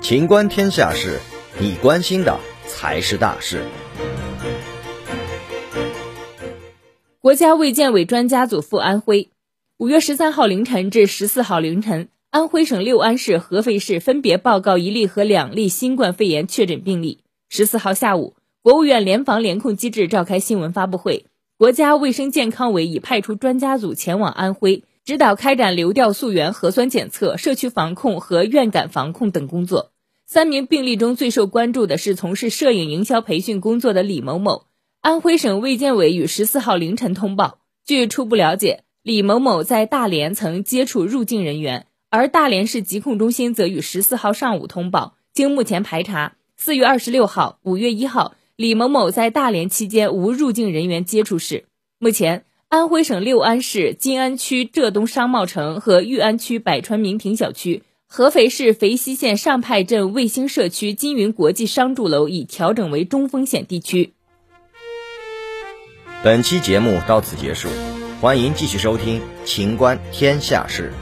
情观天下事，你关心的才是大事。国家卫健委专家组赴安徽。五月十三号凌晨至十四号凌晨，安徽省六安市、合肥市分别报告一例和两例新冠肺炎确诊病例。十四号下午，国务院联防联控机制召开新闻发布会，国家卫生健康委已派出专家组前往安徽，指导开展流调溯源核酸检测、社区防控和院感防控等工作。三名病例中最受关注的是从事摄影营销培训工作的李某某。安徽省卫健委于十四号凌晨通报，据初步了解，李某某在大连曾接触入境人员，而大连市疾控中心则于十四号上午通报，经目前排查，四月二十六号、五月一号，李某某在大连期间无入境人员接触史。目前，安徽省六安市金安区浙东商贸城和裕安区百川名庭小区。合肥市肥西县上派镇卫星社区金云国际商住楼已调整为中风险地区。本期节目到此结束，欢迎继续收听《秦观天下事》。